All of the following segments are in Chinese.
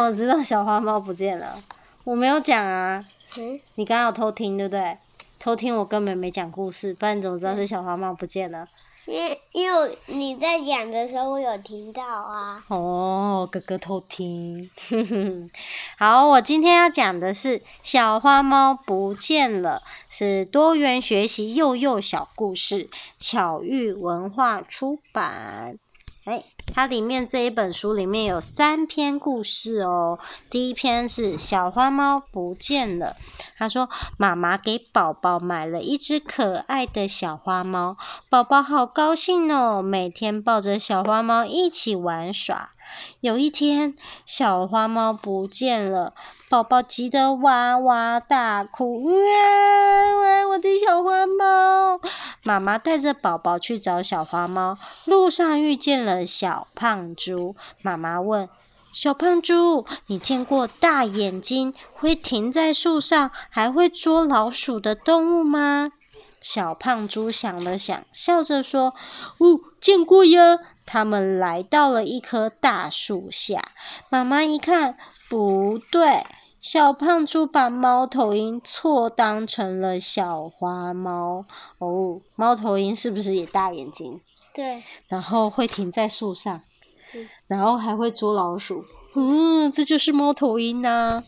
么知道小花猫不见了？我没有讲啊。嗯。你刚刚有偷听对不对？偷听我根本没讲故事，不然你怎么知道是小花猫不见了？因因为你在讲的时候，我有听到啊。哦，哥哥偷听。好，我今天要讲的是小花猫不见了，是多元学习幼幼小故事，巧遇文化出版。哎，它里面这一本书里面有三篇故事哦。第一篇是小花猫不见了。他说，妈妈给宝宝买了一只可爱的小花猫，宝宝好高兴哦，每天抱着小花猫一起玩耍。有一天，小花猫不见了，宝宝急得哇哇大哭，哇！我的小花猫！妈妈带着宝宝去找小花猫，路上遇见了小胖猪。妈妈问小胖猪：“你见过大眼睛、会停在树上、还会捉老鼠的动物吗？”小胖猪想了想，笑着说：“哦，见过呀。”他们来到了一棵大树下，妈妈一看，不对，小胖猪把猫头鹰错当成了小花猫。哦，猫头鹰是不是也大眼睛？对。然后会停在树上，然后还会捉老鼠。嗯，这就是猫头鹰呐。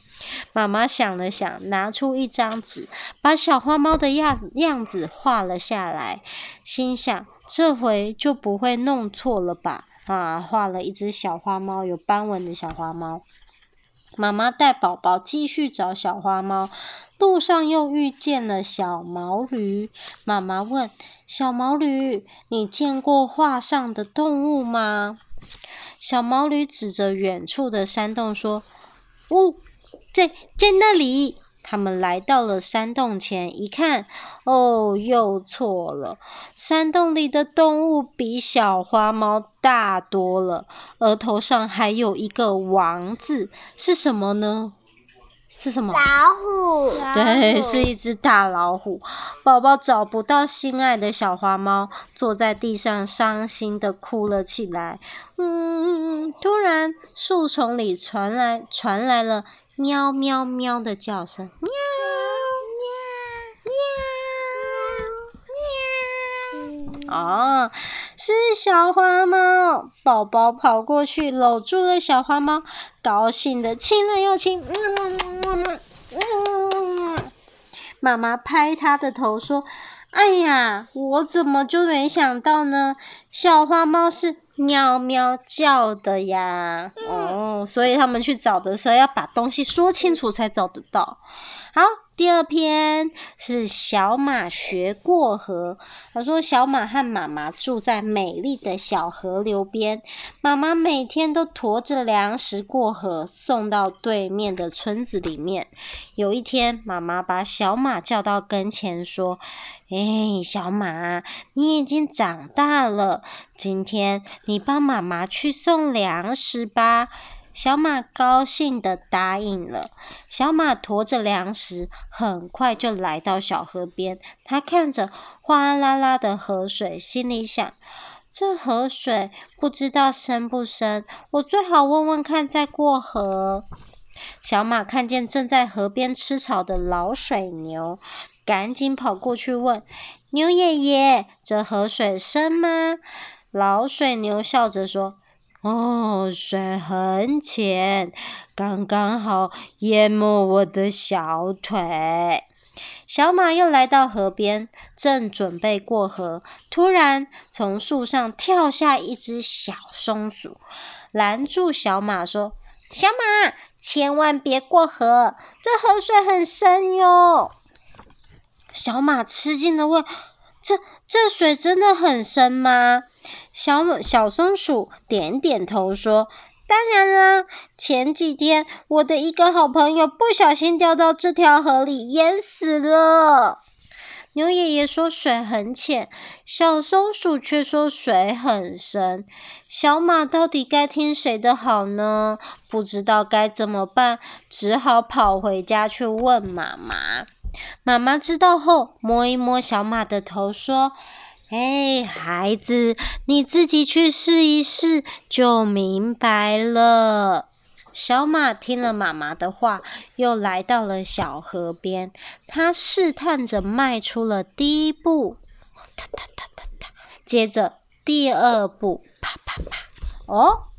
妈妈想了想，拿出一张纸，把小花猫的样样子画了下来，心想。这回就不会弄错了吧？啊，画了一只小花猫，有斑纹的小花猫。妈妈带宝宝继续找小花猫，路上又遇见了小毛驴。妈妈问小毛驴：“你见过画上的动物吗？”小毛驴指着远处的山洞说：“哦，在在那里。”他们来到了山洞前，一看，哦，又错了。山洞里的动物比小花猫大多了，额头上还有一个王字，是什么呢？是什么？老虎。对，是一只大老虎。宝宝找不到心爱的小花猫，坐在地上伤心的哭了起来。嗯，突然树丛里传来传来了。喵喵喵的叫声，喵喵喵喵。哦，是小花猫。宝宝跑过去搂住了小花猫，高兴的亲了又亲。妈妈拍他的头说：“哎呀，我怎么就没想到呢？小花猫是。”喵喵叫的呀，哦，所以他们去找的时候要把东西说清楚才找得到。好，第二篇是小马学过河。他说，小马和妈妈住在美丽的小河流边，妈妈每天都驮着粮食过河，送到对面的村子里面。有一天，妈妈把小马叫到跟前，说：“哎，小马，你已经长大了，今天你帮妈妈去送粮食吧。”小马高兴的答应了。小马驮着粮食，很快就来到小河边。他看着哗啦啦的河水，心里想：这河水不知道深不深，我最好问问看再过河。小马看见正在河边吃草的老水牛，赶紧跑过去问牛爷爷：“这河水深吗？”老水牛笑着说。哦，水很浅，刚刚好淹没我的小腿。小马又来到河边，正准备过河，突然从树上跳下一只小松鼠，拦住小马说：“小马，千万别过河，这河水很深哟。”小马吃惊地问：“这这水真的很深吗？”小小松鼠点点头说：“当然啦，前几天我的一个好朋友不小心掉到这条河里淹死了。”牛爷爷说水很浅，小松鼠却说水很深。小马到底该听谁的好呢？不知道该怎么办，只好跑回家去问妈妈。妈妈知道后，摸一摸小马的头说。哎，孩子，你自己去试一试就明白了。小马听了妈妈的话，又来到了小河边。它试探着迈出了第一步，踏踏踏踏踏，接着第二步，啪啪啪。哦。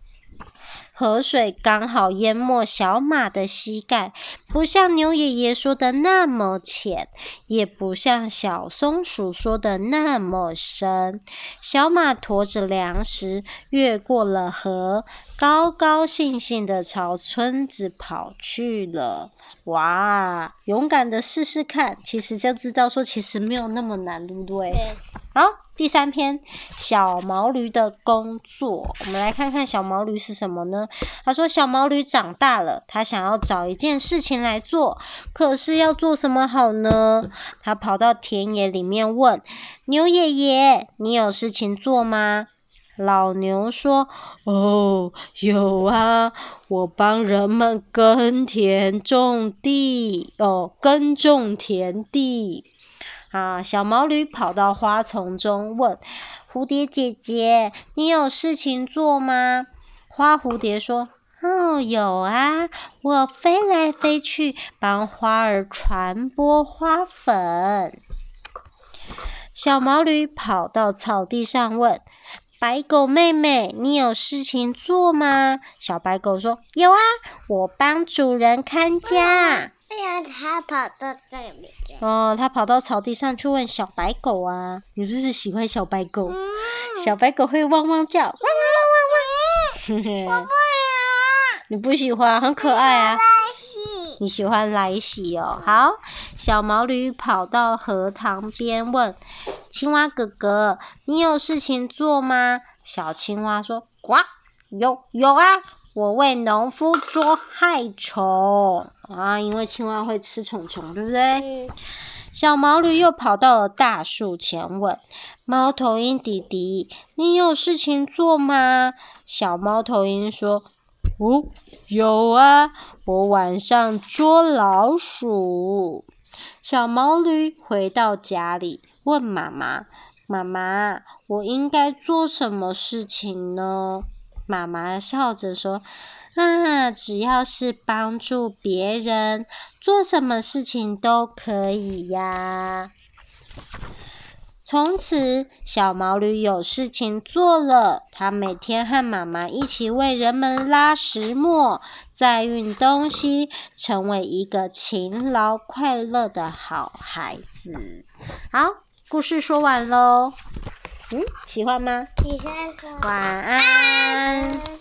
河水刚好淹没小马的膝盖，不像牛爷爷说的那么浅，也不像小松鼠说的那么深。小马驮着粮食越过了河，高高兴兴的朝村子跑去了。哇，勇敢的试试看，其实就知道说其实没有那么难，对不对？对。好。第三篇，小毛驴的工作。我们来看看小毛驴是什么呢？他说，小毛驴长大了，他想要找一件事情来做，可是要做什么好呢？他跑到田野里面问牛爷爷：“你有事情做吗？”老牛说：“哦，有啊，我帮人们耕田种地，哦，耕种田地。”啊！小毛驴跑到花丛中，问蝴蝶姐姐：“你有事情做吗？”花蝴蝶说：“哦，有啊，我飞来飞去，帮花儿传播花粉。”小毛驴跑到草地上，问白狗妹妹：“你有事情做吗？”小白狗说：“有啊，我帮主人看家。”对呀，他跑到这里面。哦，他跑到草地上去问小白狗啊，你不是喜欢小白狗？嗯、小白狗会汪汪叫，汪汪汪汪汪。我不喜欢。你不喜欢，很可爱啊。你喜欢来喜哦。好，小毛驴跑到荷塘边问青蛙哥哥：“你有事情做吗？”小青蛙说：“呱，有有啊。”我为农夫捉害虫啊，因为青蛙会吃虫虫，对不对？嗯、小毛驴又跑到了大树前，问猫头鹰弟弟：“你有事情做吗？”小猫头鹰说：“哦，有啊，我晚上捉老鼠。”小毛驴回到家里，问妈妈：“妈妈，我应该做什么事情呢？”妈妈笑着说：“啊，只要是帮助别人，做什么事情都可以呀。”从此，小毛驴有事情做了。他每天和妈妈一起为人们拉石磨、载运东西，成为一个勤劳快乐的好孩子。好，故事说完喽。嗯，喜欢吗？喜欢。晚安。